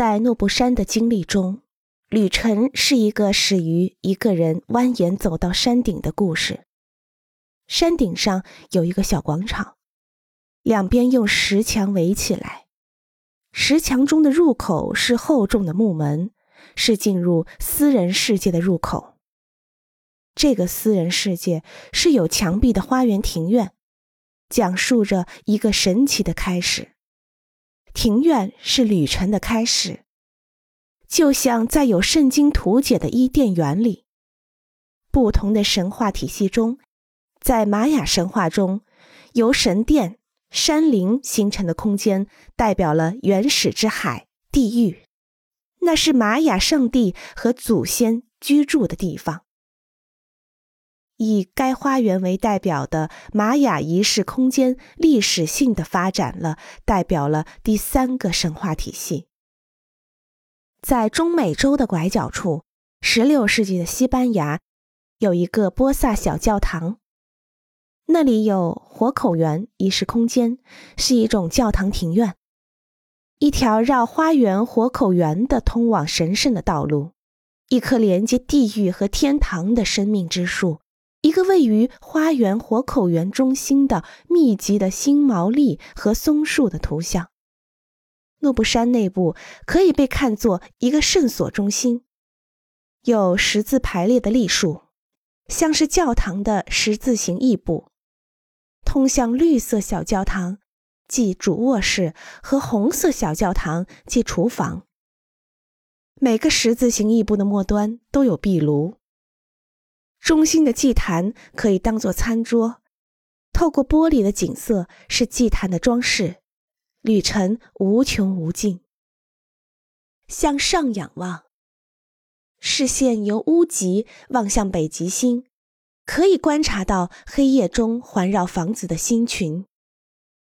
在诺布山的经历中，旅程是一个始于一个人蜿蜒走到山顶的故事。山顶上有一个小广场，两边用石墙围起来，石墙中的入口是厚重的木门，是进入私人世界的入口。这个私人世界是有墙壁的花园庭院，讲述着一个神奇的开始。庭院是旅程的开始，就像在有圣经图解的伊甸园里。不同的神话体系中，在玛雅神话中，由神殿、山林形成的空间代表了原始之海——地狱，那是玛雅上帝和祖先居住的地方。以该花园为代表的玛雅仪式空间，历史性的发展了，代表了第三个神话体系。在中美洲的拐角处，16世纪的西班牙有一个波萨小教堂，那里有活口园仪式空间，是一种教堂庭院，一条绕花园活口园的通往神圣的道路，一棵连接地狱和天堂的生命之树。一个位于花园活口园中心的密集的新毛栗和松树的图像。诺布山内部可以被看作一个圣所中心，有十字排列的栗树，像是教堂的十字形翼部，通向绿色小教堂，即主卧室和红色小教堂，即厨房。每个十字形翼部的末端都有壁炉。中心的祭坛可以当做餐桌，透过玻璃的景色是祭坛的装饰。旅程无穷无尽，向上仰望，视线由屋脊望向北极星，可以观察到黑夜中环绕房子的星群。